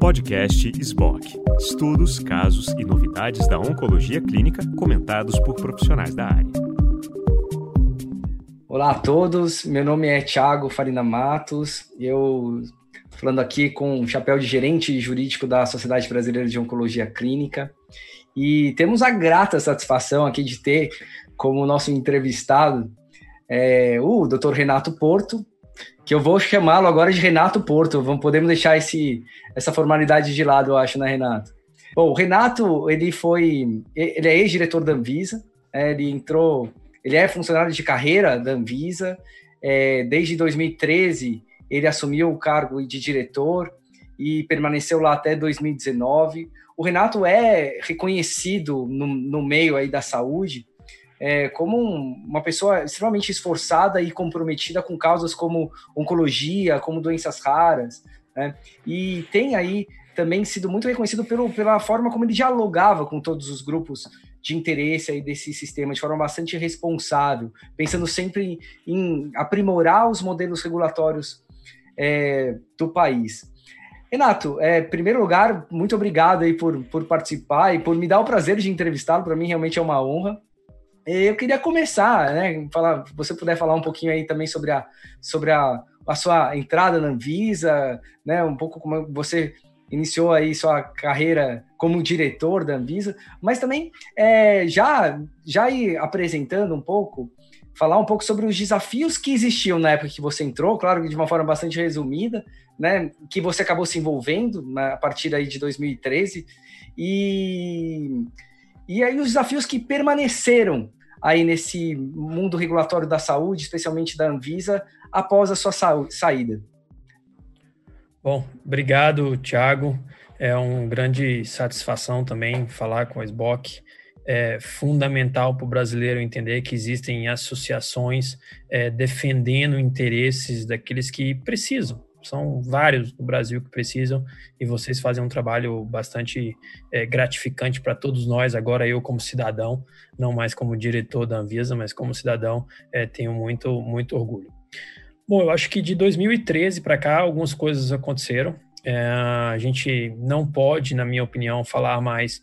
Podcast SBOC. Estudos, casos e novidades da oncologia clínica comentados por profissionais da área. Olá a todos, meu nome é Thiago Farina Matos, eu falando aqui com o chapéu de gerente jurídico da Sociedade Brasileira de Oncologia Clínica. E temos a grata satisfação aqui de ter como nosso entrevistado é, o Dr. Renato Porto, que eu vou chamá-lo agora de Renato Porto. Vamos podemos deixar esse, essa formalidade de lado, eu acho, né, Renato? Bom, o Renato, ele foi, ele é ex-diretor da Anvisa, é, ele entrou, ele é funcionário de carreira da Anvisa, é, desde 2013 ele assumiu o cargo de diretor e permaneceu lá até 2019. O Renato é reconhecido no, no meio aí da saúde é, como um, uma pessoa extremamente esforçada e comprometida com causas como oncologia, como doenças raras, né? E tem aí também sido muito reconhecido pelo, pela forma como ele dialogava com todos os grupos de interesse aí desse sistema de forma bastante responsável, pensando sempre em, aprimorar os modelos regulatórios é, do país. Renato, é, em primeiro lugar, muito obrigado aí por, por participar e por me dar o prazer de entrevistá-lo. Para mim, realmente é uma honra. Eu queria começar, né? Falar, você puder falar um pouquinho aí também sobre a, sobre a, a sua entrada na Anvisa, né? Um pouco como você iniciou aí sua carreira como diretor da Anvisa, mas também é, já já ir apresentando um pouco falar um pouco sobre os desafios que existiam na época que você entrou, claro que de uma forma bastante resumida, né, que você acabou se envolvendo na, a partir aí de 2013, e, e aí os desafios que permaneceram aí nesse mundo regulatório da saúde, especialmente da Anvisa, após a sua saída. Bom, obrigado, Thiago. É uma grande satisfação também falar com a SBOC é fundamental para o brasileiro entender que existem associações é, defendendo interesses daqueles que precisam. São vários no Brasil que precisam e vocês fazem um trabalho bastante é, gratificante para todos nós. Agora, eu, como cidadão, não mais como diretor da Anvisa, mas como cidadão, é, tenho muito, muito orgulho. Bom, eu acho que de 2013 para cá, algumas coisas aconteceram. É, a gente não pode, na minha opinião, falar mais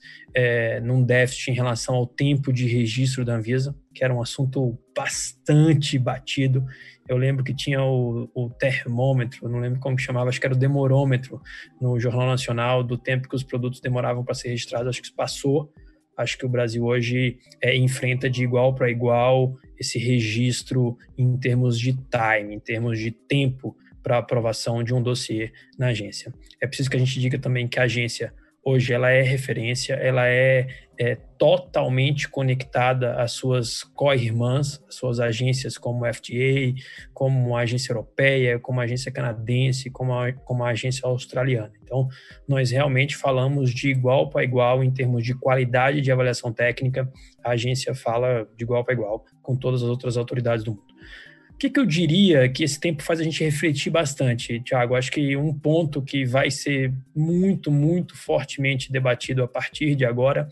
num déficit em relação ao tempo de registro da Anvisa, que era um assunto bastante batido. Eu lembro que tinha o, o termômetro, não lembro como chamava, acho que era o demorômetro no Jornal Nacional do tempo que os produtos demoravam para ser registrados. Acho que isso passou. Acho que o Brasil hoje é, enfrenta de igual para igual esse registro em termos de time, em termos de tempo para aprovação de um dossiê na agência. É preciso que a gente diga também que a agência hoje ela é referência, ela é, é totalmente conectada às suas co-irmãs, suas agências como a FDA, como a agência europeia, como a agência canadense, como a, como a agência australiana. Então, nós realmente falamos de igual para igual em termos de qualidade de avaliação técnica, a agência fala de igual para igual com todas as outras autoridades do mundo. O que, que, eu diria que esse tempo faz a gente refletir bastante, Tiago? Acho que um ponto que vai ser muito, muito fortemente debatido a partir de agora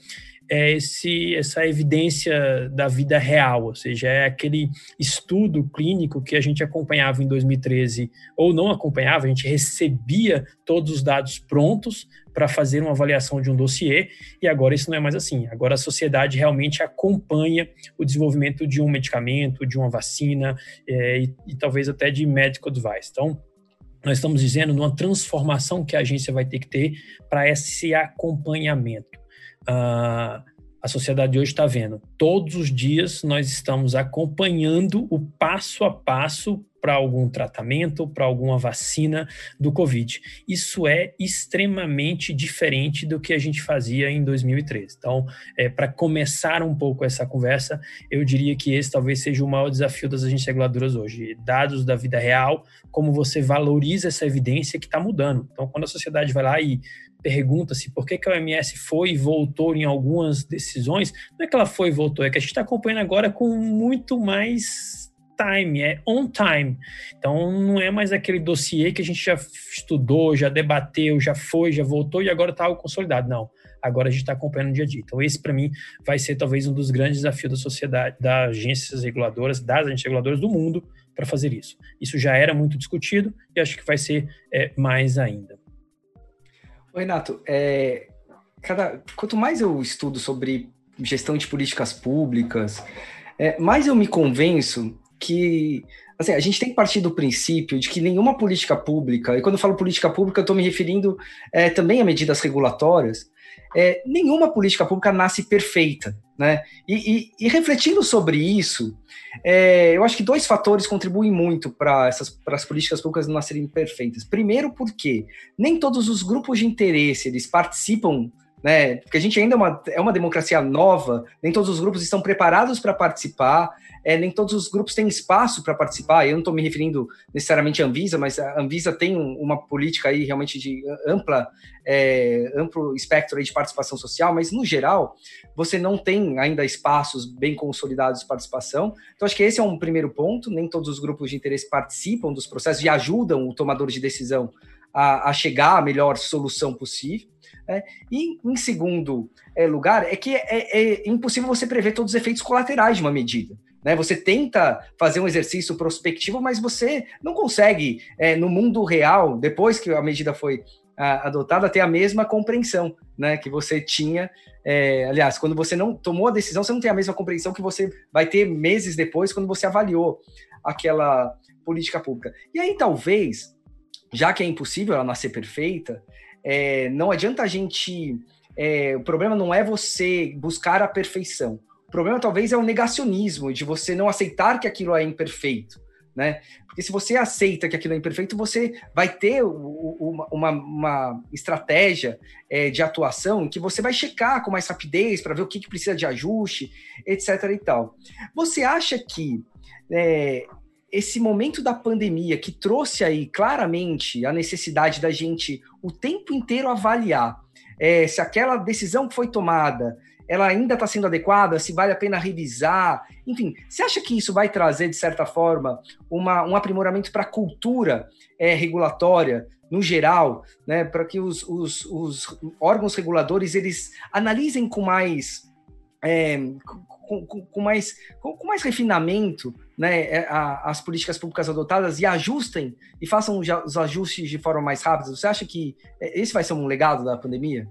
é esse, essa evidência da vida real, ou seja, é aquele estudo clínico que a gente acompanhava em 2013 ou não acompanhava, a gente recebia todos os dados prontos para fazer uma avaliação de um dossiê e agora isso não é mais assim. Agora a sociedade realmente acompanha o desenvolvimento de um medicamento, de uma vacina é, e, e talvez até de medical device. Então, nós estamos dizendo numa transformação que a agência vai ter que ter para esse acompanhamento a sociedade hoje está vendo. Todos os dias nós estamos acompanhando o passo a passo para algum tratamento, para alguma vacina do Covid. Isso é extremamente diferente do que a gente fazia em 2013. Então, é, para começar um pouco essa conversa, eu diria que esse talvez seja o maior desafio das agências reguladoras hoje. Dados da vida real, como você valoriza essa evidência que está mudando. Então, quando a sociedade vai lá e pergunta-se por que, que a OMS foi e voltou em algumas decisões, não é que ela foi e voltou, é que a gente está acompanhando agora com muito mais time, é on time. Então não é mais aquele dossiê que a gente já estudou, já debateu, já foi, já voltou e agora está algo consolidado. Não. Agora a gente está acompanhando no dia a dia. Então, esse, para mim, vai ser talvez um dos grandes desafios da sociedade, das agências reguladoras, das agências reguladoras do mundo, para fazer isso. Isso já era muito discutido e acho que vai ser é, mais ainda. Renato, é, cada, quanto mais eu estudo sobre gestão de políticas públicas, é, mais eu me convenço que assim, a gente tem que partir do princípio de que nenhuma política pública, e quando eu falo política pública, eu estou me referindo é, também a medidas regulatórias, é, nenhuma política pública nasce perfeita. Né? E, e, e refletindo sobre isso, é, eu acho que dois fatores contribuem muito para as políticas públicas não nascerem perfeitas. Primeiro, porque nem todos os grupos de interesse eles participam né? Porque a gente ainda é uma, é uma democracia nova, nem todos os grupos estão preparados para participar, é, nem todos os grupos têm espaço para participar. Eu não estou me referindo necessariamente à Anvisa, mas a Anvisa tem uma política aí realmente de ampla, é, amplo espectro de participação social, mas no geral você não tem ainda espaços bem consolidados de participação. Então acho que esse é um primeiro ponto. Nem todos os grupos de interesse participam dos processos e ajudam o tomador de decisão a, a chegar à melhor solução possível. Né? E, em segundo é, lugar, é que é, é, impossível você prever todos os efeitos colaterais de uma medida. Né? Você tenta fazer um exercício prospectivo, mas você não consegue, é, no mundo real, depois que a medida foi a, adotada, ter a mesma compreensão né, que você tinha. É, aliás, quando você não tomou a decisão, você não tem a mesma compreensão que você vai ter meses depois, quando você avaliou aquela política pública. E aí, talvez, já que é impossível ela nascer perfeita, é, não adianta a gente. É, o problema não é você buscar a perfeição. O problema talvez é o negacionismo, de você não aceitar que aquilo é imperfeito. Né? Porque se você aceita que aquilo é imperfeito, você vai ter uma, uma, uma estratégia é, de atuação que você vai checar com mais rapidez para ver o que, que, precisa de ajuste, etc. e tal. Você acha que é, esse momento da pandemia que trouxe aí claramente a necessidade da gente o tempo inteiro avaliar é, se aquela decisão que foi tomada ela ainda está sendo adequada, se vale a pena revisar, enfim, você acha que isso vai trazer, de certa forma, uma, um aprimoramento para a cultura é, regulatória, no geral, né, para que os, os, os, órgãos reguladores eles analisem com mais é, com, com, com, mais, com, com, mais refinamento né, é, a, as políticas públicas adotadas e ajustem e façam os ajustes de forma mais rápida? Você acha que é, esse vai ser um legado da pandemia?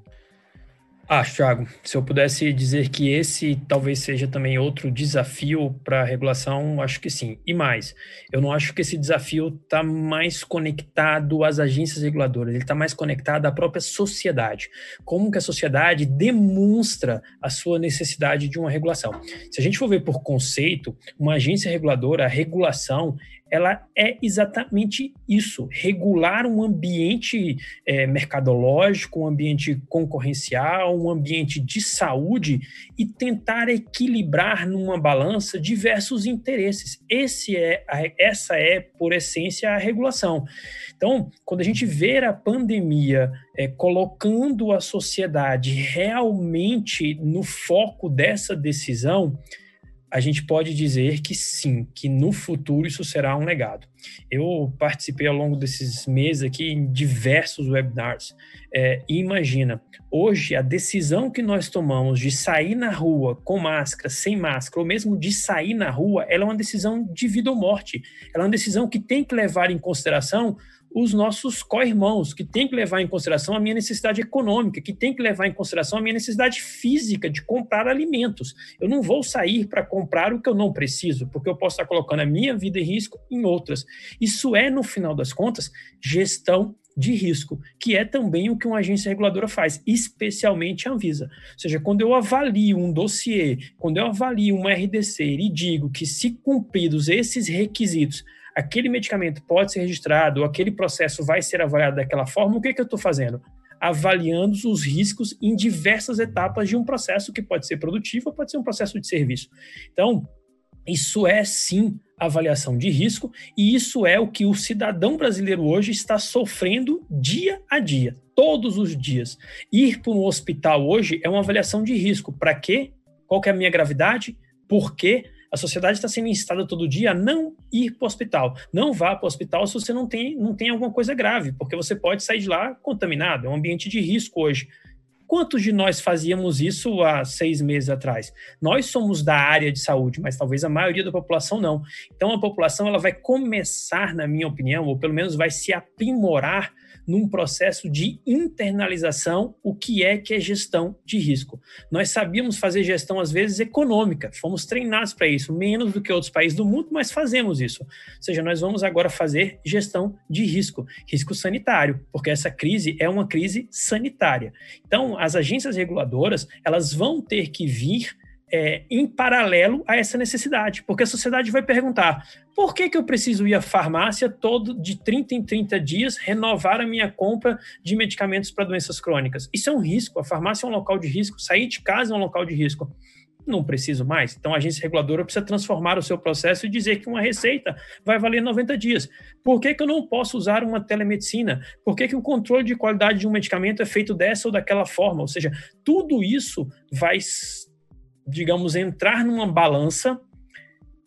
Acho, Thiago, se eu pudesse dizer que esse talvez seja também outro desafio para a regulação, acho que sim. E mais, eu não acho que esse desafio está mais conectado às agências reguladoras, ele está mais conectado à própria sociedade. Como que a sociedade demonstra a sua necessidade de uma regulação. Se a gente for ver por conceito, uma agência reguladora, a regulação, ela é exatamente isso: regular um ambiente é, mercadológico, um ambiente concorrencial, um ambiente de saúde e tentar equilibrar numa balança diversos interesses. Esse é a, essa é, por essência, a regulação. Então, quando a gente vê a pandemia é, colocando a sociedade realmente no foco dessa decisão, a gente pode dizer que sim, que no futuro isso será um legado. Eu participei ao longo desses meses aqui em diversos webinars. É, e imagina, hoje a decisão que nós tomamos de sair na rua com máscara, sem máscara, ou mesmo de sair na rua, ela é uma decisão de vida ou morte. Ela é uma decisão que tem que levar em consideração os nossos co-irmãos, que tem que levar em consideração a minha necessidade econômica, que tem que levar em consideração a minha necessidade física de comprar alimentos. Eu não vou sair para comprar o que eu não preciso, porque eu posso estar colocando a minha vida em risco em outras. Isso é, no final das contas, gestão de risco, que é também o que uma agência reguladora faz, especialmente a Anvisa. Ou seja, quando eu avalio um dossiê, quando eu avalio uma RDC e digo que se cumpridos esses requisitos, aquele medicamento pode ser registrado, aquele processo vai ser avaliado daquela forma, o que, que eu estou fazendo? Avaliando os riscos em diversas etapas de um processo que pode ser produtivo ou pode ser um processo de serviço. Então, isso é sim avaliação de risco, e isso é o que o cidadão brasileiro hoje está sofrendo dia a dia, todos os dias. Ir para um hospital hoje é uma avaliação de risco. Para quê? Qual que é a minha gravidade? Por quê? A sociedade está sendo instada todo dia a não ir para o hospital. Não vá para o hospital se você não tem, não tem alguma coisa grave, porque você pode sair de lá contaminado. É um ambiente de risco hoje. quantos de nós fazíamos isso há seis meses atrás? Nós somos da área de saúde, mas talvez a maioria da população não. Então a população ela vai começar, na minha opinião, ou pelo menos vai se aprimorar num processo de internalização o que é que é gestão de risco. Nós sabíamos fazer gestão às vezes econômica, fomos treinados para isso, menos do que outros países do mundo, mas fazemos isso. Ou seja, nós vamos agora fazer gestão de risco, risco sanitário, porque essa crise é uma crise sanitária. Então, as agências reguladoras, elas vão ter que vir é, em paralelo a essa necessidade, porque a sociedade vai perguntar: por que, que eu preciso ir à farmácia todo de 30 em 30 dias renovar a minha compra de medicamentos para doenças crônicas? Isso é um risco. A farmácia é um local de risco, sair de casa é um local de risco. Não preciso mais. Então, a agência reguladora precisa transformar o seu processo e dizer que uma receita vai valer 90 dias. Por que, que eu não posso usar uma telemedicina? Por que, que o controle de qualidade de um medicamento é feito dessa ou daquela forma? Ou seja, tudo isso vai digamos, entrar numa balança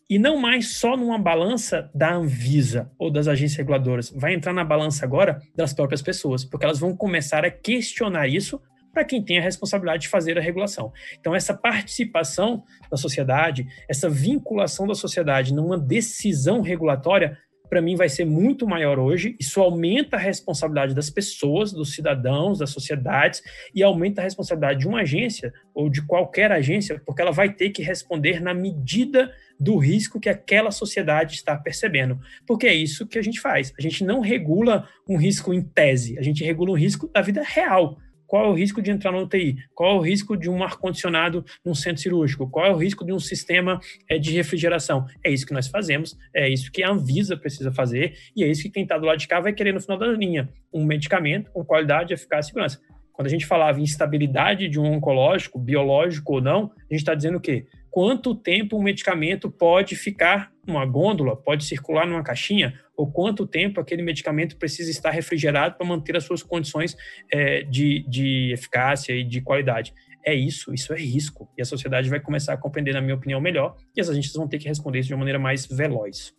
e não mais só numa balança da Anvisa ou das agências reguladoras, vai entrar na balança agora das próprias pessoas, porque elas vão começar a questionar isso para quem tem a responsabilidade de fazer a regulação. Então, essa participação da sociedade, essa vinculação da sociedade numa decisão regulatória para mim vai ser muito maior hoje. Isso aumenta a responsabilidade das pessoas, dos cidadãos, das sociedades e aumenta a responsabilidade de uma agência ou de qualquer agência, porque ela vai ter que responder na medida do risco que aquela sociedade está percebendo. Porque é isso que a gente faz. A gente não regula um risco em tese, a gente regula um risco da vida real. Qual é o risco de entrar no UTI? Qual é o risco de um ar-condicionado num centro cirúrgico? Qual é o risco de um sistema é, de refrigeração? É isso que nós fazemos, é isso que a Anvisa precisa fazer, e é isso que quem está do lado de cá vai querer no final da linha: um medicamento com qualidade, eficácia e segurança. Quando a gente falava em estabilidade de um oncológico, biológico ou não, a gente está dizendo o quê? Quanto tempo um medicamento pode ficar numa gôndola, pode circular numa caixinha, ou quanto tempo aquele medicamento precisa estar refrigerado para manter as suas condições é, de, de eficácia e de qualidade. É isso, isso é risco. E a sociedade vai começar a compreender, na minha opinião, melhor, e as agências vão ter que responder isso de uma maneira mais veloz.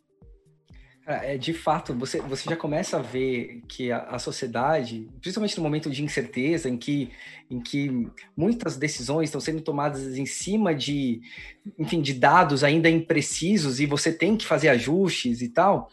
É, de fato, você, você já começa a ver que a, a, sociedade, principalmente no momento de incerteza, em que, em que muitas decisões estão sendo tomadas em cima de, enfim, de dados ainda imprecisos e você tem que fazer ajustes e tal,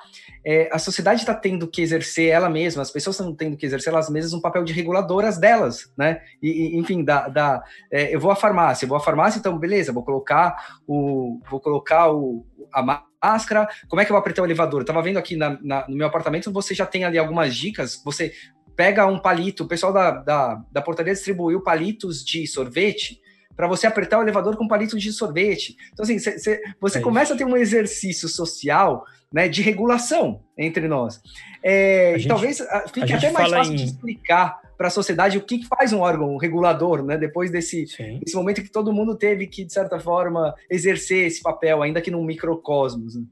é, a sociedade está tendo que exercer ela mesma, as pessoas estão tendo que exercer elas mesmas um papel de reguladoras delas, né? E, e enfim, da, da é, eu vou à farmácia, vou à farmácia, então beleza, vou colocar o, vou colocar o, a máscara, como é que eu vou apertar o elevador? Eu tava vendo aqui na, na, no meu apartamento, você já tem ali algumas dicas, você pega um palito, o pessoal da, da, da portaria distribuiu palitos de sorvete para você apertar o elevador com palitos de sorvete. Então, assim, cê, cê, você é começa a ter um exercício social né, de regulação entre nós. É, gente, talvez ah, fique até mais fácil em... de explicar para a sociedade o que, que, faz um órgão regulador, né? Depois desse, desse momento que todo mundo teve que, de certa forma, exercer esse papel, ainda que num microcosmos. Né?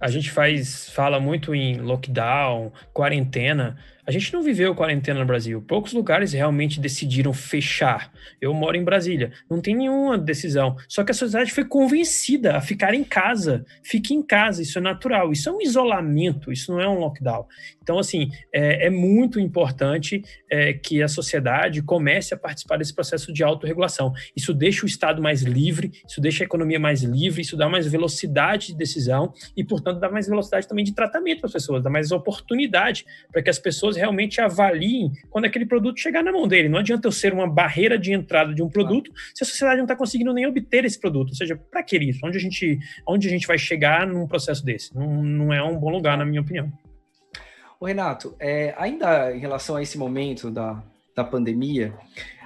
A gente faz, fala muito em lockdown, quarentena, a gente não viveu quarentena no Brasil. Poucos lugares realmente decidiram fechar. Eu moro em Brasília. Não tem nenhuma decisão. Só que a sociedade foi convencida a ficar em casa. Fique em casa, isso é natural. Isso é um isolamento, isso não é um lockdown. Então, assim, é, é muito importante é, que a sociedade comece a participar desse processo de autorregulação. Isso deixa o Estado mais livre, isso deixa a economia mais livre, isso dá mais velocidade de decisão e, portanto, dá mais velocidade também de tratamento para as pessoas, dá mais oportunidade para que as pessoas realmente avaliem quando aquele produto chegar na mão dele. Não adianta eu ser uma barreira de entrada de um produto se a sociedade não está conseguindo nem obter esse produto. Ou seja, para que isso? Onde a gente, onde a gente vai chegar num processo desse? Não, não é um bom lugar, na minha opinião. O Renato, é, ainda em relação a esse momento da, da pandemia,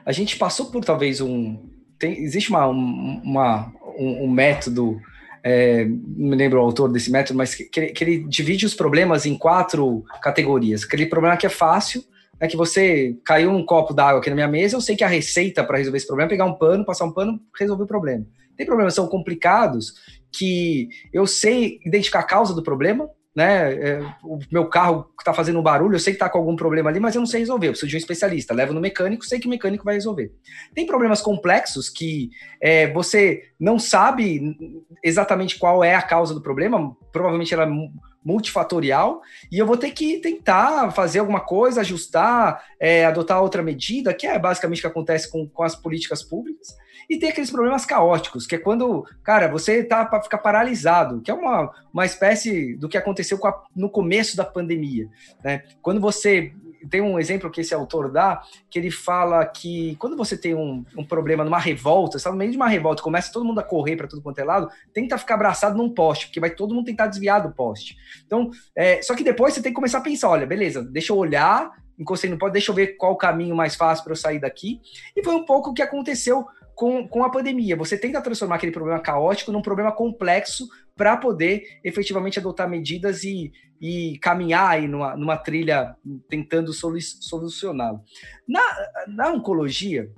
a gente passou por talvez um. Tem, existe uma, uma um, um método é, não me lembro o autor desse método, mas que, que, ele divide os problemas em quatro categorias. Aquele problema que é fácil, é que você caiu um copo d'água aqui na minha mesa, eu sei que a receita para resolver esse problema é pegar um pano, passar um pano, resolver o problema. Tem problemas que são complicados, que eu sei identificar a causa do problema, né? É, o meu carro está fazendo um barulho, eu sei que está com algum problema ali, mas eu não sei resolver. Eu preciso de um especialista. Levo no mecânico, sei que o mecânico vai resolver. Tem problemas complexos que é, você não sabe exatamente qual é a causa do problema. Provavelmente ela é multifatorial e eu vou ter que tentar fazer alguma coisa, ajustar, é, adotar outra medida, que é basicamente o que acontece com, com as políticas públicas. E tem aqueles problemas caóticos, que é quando, cara, você tá para ficar paralisado, que é uma, uma espécie do que aconteceu a, no começo da pandemia. Né? Quando você tem um exemplo que esse autor dá, que ele fala que quando você tem um, um problema numa revolta, está no meio de uma revolta, começa todo mundo a correr para tudo quanto é lado, tenta ficar abraçado num poste, porque vai todo mundo tentar desviar do poste. Então, é, só que depois você tem que começar a pensar, olha, beleza, deixa eu olhar, encostei no poste, deixa eu ver qual o caminho mais fácil para eu sair daqui. E foi um pouco o que aconteceu com, com a pandemia. Você tenta transformar aquele problema caótico num problema complexo para poder efetivamente adotar medidas e, e caminhar aí numa, numa trilha tentando solucioná-lo. Na, na oncologia,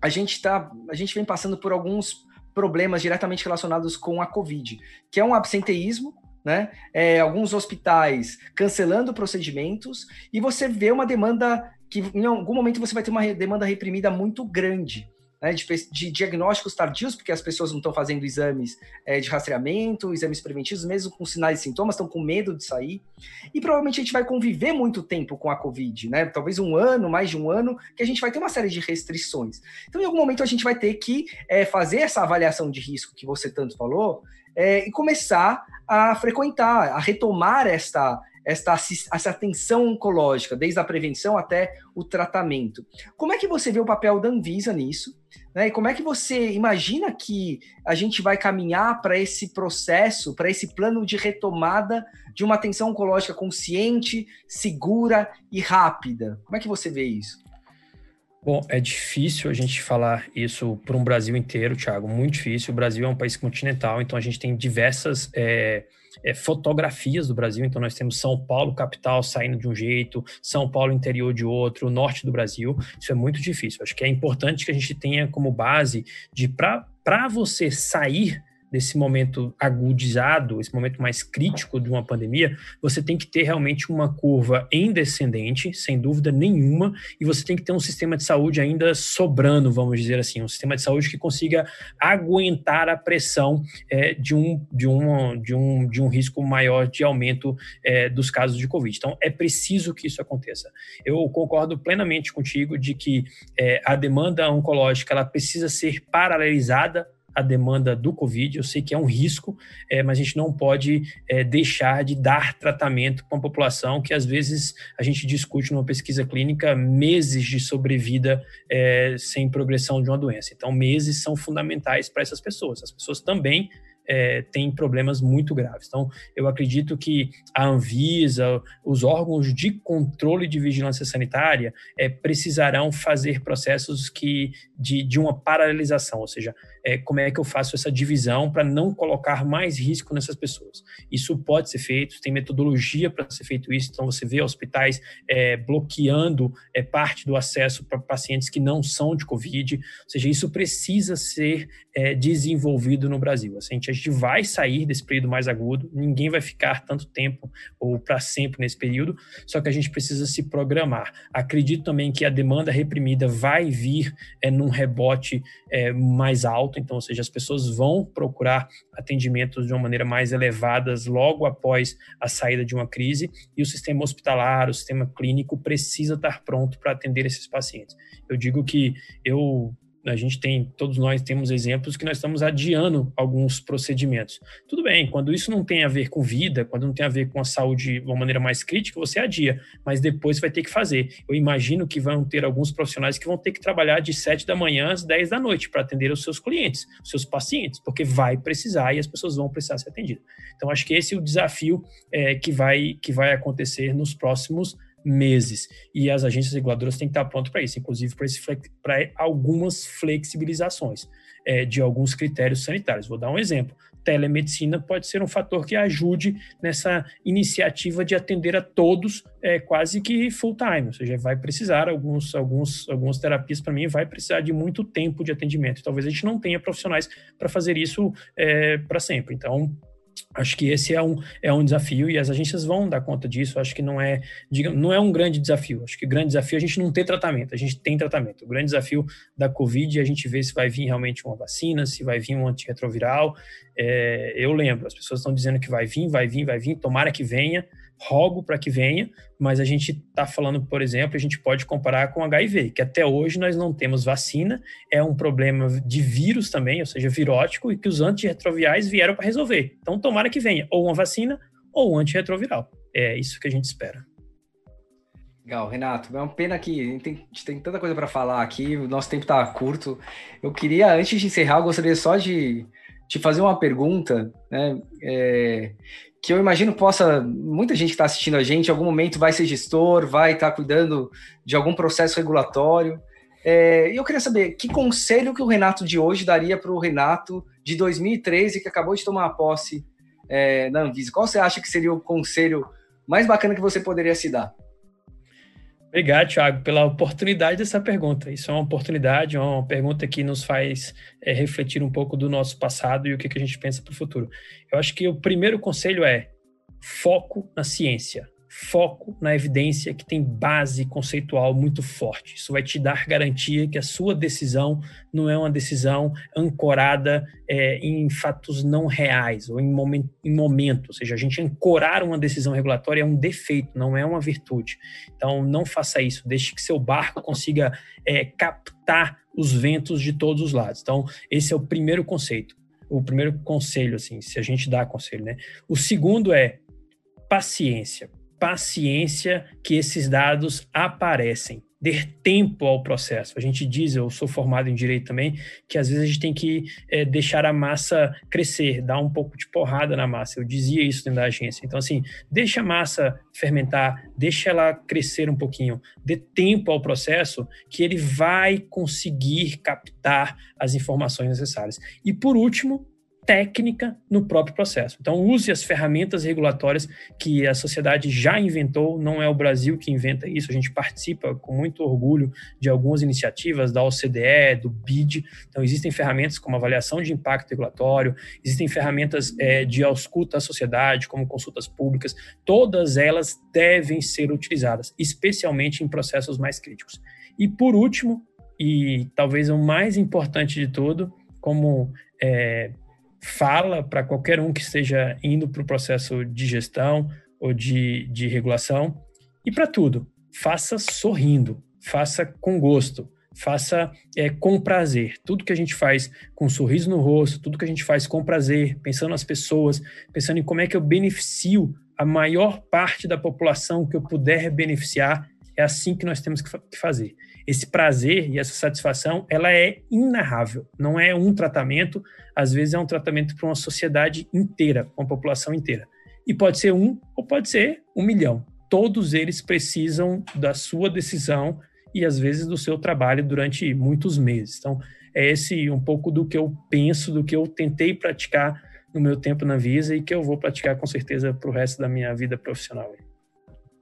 a gente, tá, a gente vem passando por alguns problemas diretamente relacionados com a Covid, que é um absenteísmo, né? É, alguns hospitais cancelando procedimentos e você vê uma demanda que em algum momento você vai ter uma demanda reprimida muito grande né, de, de, diagnósticos tardios, porque as pessoas não estão fazendo exames é, de rastreamento, exames preventivos, mesmo com sinais e sintomas, estão com medo de sair. E provavelmente a gente vai conviver muito tempo com a Covid, né? Talvez um ano, mais de um ano, que a gente vai ter uma série de restrições. Então, em algum momento, a gente vai ter que é, fazer essa avaliação de risco que você tanto falou é, e começar a frequentar, a retomar esta esta, essa atenção oncológica, desde a prevenção até o tratamento. Como é que você vê o papel da Anvisa nisso? Né? E como é que você imagina que a gente vai caminhar para esse processo, para esse plano de retomada de uma atenção oncológica consciente, segura e rápida? Como é que você vê isso? Bom, é difícil a gente falar isso para um Brasil inteiro, Thiago, muito difícil. O Brasil é um país continental, então a gente tem diversas é, é, fotografias do Brasil. Então nós temos São Paulo, capital, saindo de um jeito, São Paulo, interior de outro, norte do Brasil. Isso é muito difícil. Acho que é importante que a gente tenha como base de para você sair desse momento agudizado, esse momento mais crítico de uma pandemia, você tem que ter realmente uma curva em descendente, sem dúvida nenhuma, e você tem que ter um sistema de saúde ainda sobrando, vamos dizer assim, um sistema de saúde que consiga aguentar a pressão é, de, um, de, um, de, um, de um risco maior de aumento é, dos casos de Covid. Então, é preciso que isso aconteça. Eu concordo plenamente contigo de que é, a demanda oncológica ela precisa ser paralelizada a demanda do Covid. Eu sei que é um risco, é, mas a gente não pode é, deixar de dar tratamento para uma população que às vezes a gente discute numa pesquisa clínica meses de sobrevida é, sem progressão de uma doença. Então, meses são fundamentais para essas pessoas. As pessoas também é, tem problemas muito graves. Então, eu acredito que a Anvisa, os órgãos de controle de vigilância sanitária, é, precisarão fazer processos que de, de uma paralelização, ou seja, é, como é que eu faço essa divisão para não colocar mais risco nessas pessoas. Isso pode ser feito, tem metodologia para ser feito isso, então você vê hospitais é, bloqueando é, parte do acesso para pacientes que não são de Covid, ou seja, isso precisa ser é, desenvolvido no Brasil. Assim, a gente vai sair desse período mais agudo, ninguém vai ficar tanto tempo ou para sempre nesse período, só que a gente precisa se programar. Acredito também que a demanda reprimida vai vir é, num rebote é, mais alto, então, ou seja, as pessoas vão procurar atendimentos de uma maneira mais elevadas logo após a saída de uma crise, e o sistema hospitalar, o sistema clínico precisa estar pronto para atender esses pacientes. Eu digo que eu a gente tem, todos nós temos exemplos que nós estamos adiando alguns procedimentos. Tudo bem, quando isso não tem a ver com vida, quando não tem a ver com a saúde de uma maneira mais crítica, você adia, mas depois vai ter que fazer. Eu imagino que vão ter alguns profissionais que vão ter que trabalhar de 7 da manhã às 10 da noite para atender os seus clientes, os seus pacientes, porque vai precisar e as pessoas vão precisar ser atendidas. Então, acho que esse é o desafio é, que, vai, que vai acontecer nos próximos meses. E as agências reguladoras têm que estar prontas para isso, inclusive para algumas flexibilizações é, de alguns critérios sanitários. Vou dar um exemplo. Telemedicina pode ser um fator que ajude nessa iniciativa de atender a todos é, quase que full time, ou seja, vai precisar alguns, alguns, algumas terapias para mim vai precisar de muito tempo de atendimento. Talvez a gente não tenha profissionais para fazer isso é, para sempre. Então Acho que esse é um, é um desafio e as agências vão dar conta disso. Acho que não é, digamos, não é um grande desafio. Acho que o grande desafio é a gente não ter tratamento. A gente tem tratamento. O grande desafio da Covid é a gente ver se vai vir realmente uma vacina, se vai vir um antirretroviral. É, eu lembro, as pessoas estão dizendo que vai vir, vai vir, vai vir. Tomara que venha rogo para que venha, mas a gente está falando, por exemplo, a gente pode comparar com HIV, que até hoje nós não temos vacina, é um problema de vírus também, ou seja, virótico, e que os antirretrovirais vieram para resolver. Então, tomara que venha ou uma vacina ou um antirretroviral. É isso que a gente espera. Legal, Renato. É uma pena que tem, tem tanta coisa para falar aqui, o nosso tempo está curto. Eu queria, antes de encerrar, eu gostaria só de te fazer uma pergunta, né? É, que eu imagino possa, muita gente que está assistindo a gente, em algum momento vai ser gestor, vai estar tá cuidando de algum processo regulatório. É, e eu queria saber que conselho que o Renato de hoje daria para o Renato de 2013, que acabou de tomar a posse é, na Anvisa. Qual você acha que seria o conselho mais bacana que você poderia se dar? Obrigado, Thiago, pela oportunidade dessa pergunta. Isso é uma oportunidade, é uma pergunta que nos faz é, refletir um pouco do nosso passado e o que, que a gente pensa para o futuro. Eu acho que o primeiro conselho é foco na ciência foco na evidência que tem base conceitual muito forte. Isso vai te dar garantia que a sua decisão não é uma decisão ancorada é, em fatos não reais ou em momento, em momento. Ou seja, a gente ancorar uma decisão regulatória é um defeito, não é uma virtude. Então, não faça isso. Deixe que seu barco consiga é, captar os ventos de todos os lados. Então, esse é o primeiro conceito. O primeiro conselho, assim, se a gente dá conselho, né? O segundo é paciência paciência que esses dados aparecem. Dar tempo ao processo. A gente diz, eu sou formado em direito também, que às vezes a gente tem que é, deixar a massa crescer, dar um pouco de porrada na massa. Eu dizia isso dentro da agência. Então, assim, deixa a massa fermentar, deixa ela crescer um pouquinho, dê tempo ao processo que ele vai conseguir captar as informações necessárias. E por último, técnica no próprio processo. Então, use as ferramentas regulatórias que a sociedade já inventou, não é o Brasil que inventa isso, a gente participa com muito orgulho de algumas iniciativas da OCDE, do BID. Então, existem ferramentas como avaliação de impacto regulatório, existem ferramentas é, de ausculta à sociedade, como consultas públicas, todas elas devem ser utilizadas, especialmente em processos mais críticos. E, por último, e talvez o mais importante de tudo, como é, fala para qualquer um que esteja indo para o processo de gestão ou de, de regulação e para tudo. Faça sorrindo, faça com gosto, faça é, com prazer. Tudo que a gente faz com um sorriso no rosto, tudo que a gente faz com prazer, pensando nas pessoas, pensando em como é que eu beneficio a maior parte da população que eu puder beneficiar, é assim que nós temos que fazer. Esse prazer e essa satisfação, ela é inarrável. Não é um tratamento, às vezes é um tratamento para uma sociedade inteira, uma população inteira. E pode ser um ou pode ser um milhão. Todos eles precisam da sua decisão e às vezes do seu trabalho durante muitos meses. Então, é esse um pouco do que eu penso, do que eu tentei praticar no meu tempo na Visa e que eu vou praticar com certeza para o resto da minha vida profissional.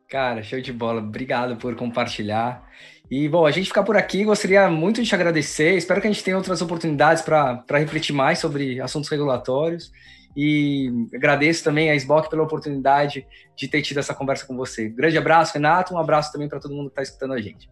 Cara, show de bola. Obrigado por compartilhar. E, bom, a gente ficar por aqui, gostaria muito de te agradecer. Espero que a gente tenha outras oportunidades para refletir mais sobre assuntos regulatórios. E agradeço também a SBOC pela oportunidade de ter tido essa conversa com você. Grande abraço, Renato. Um abraço também para todo mundo que está escutando a gente.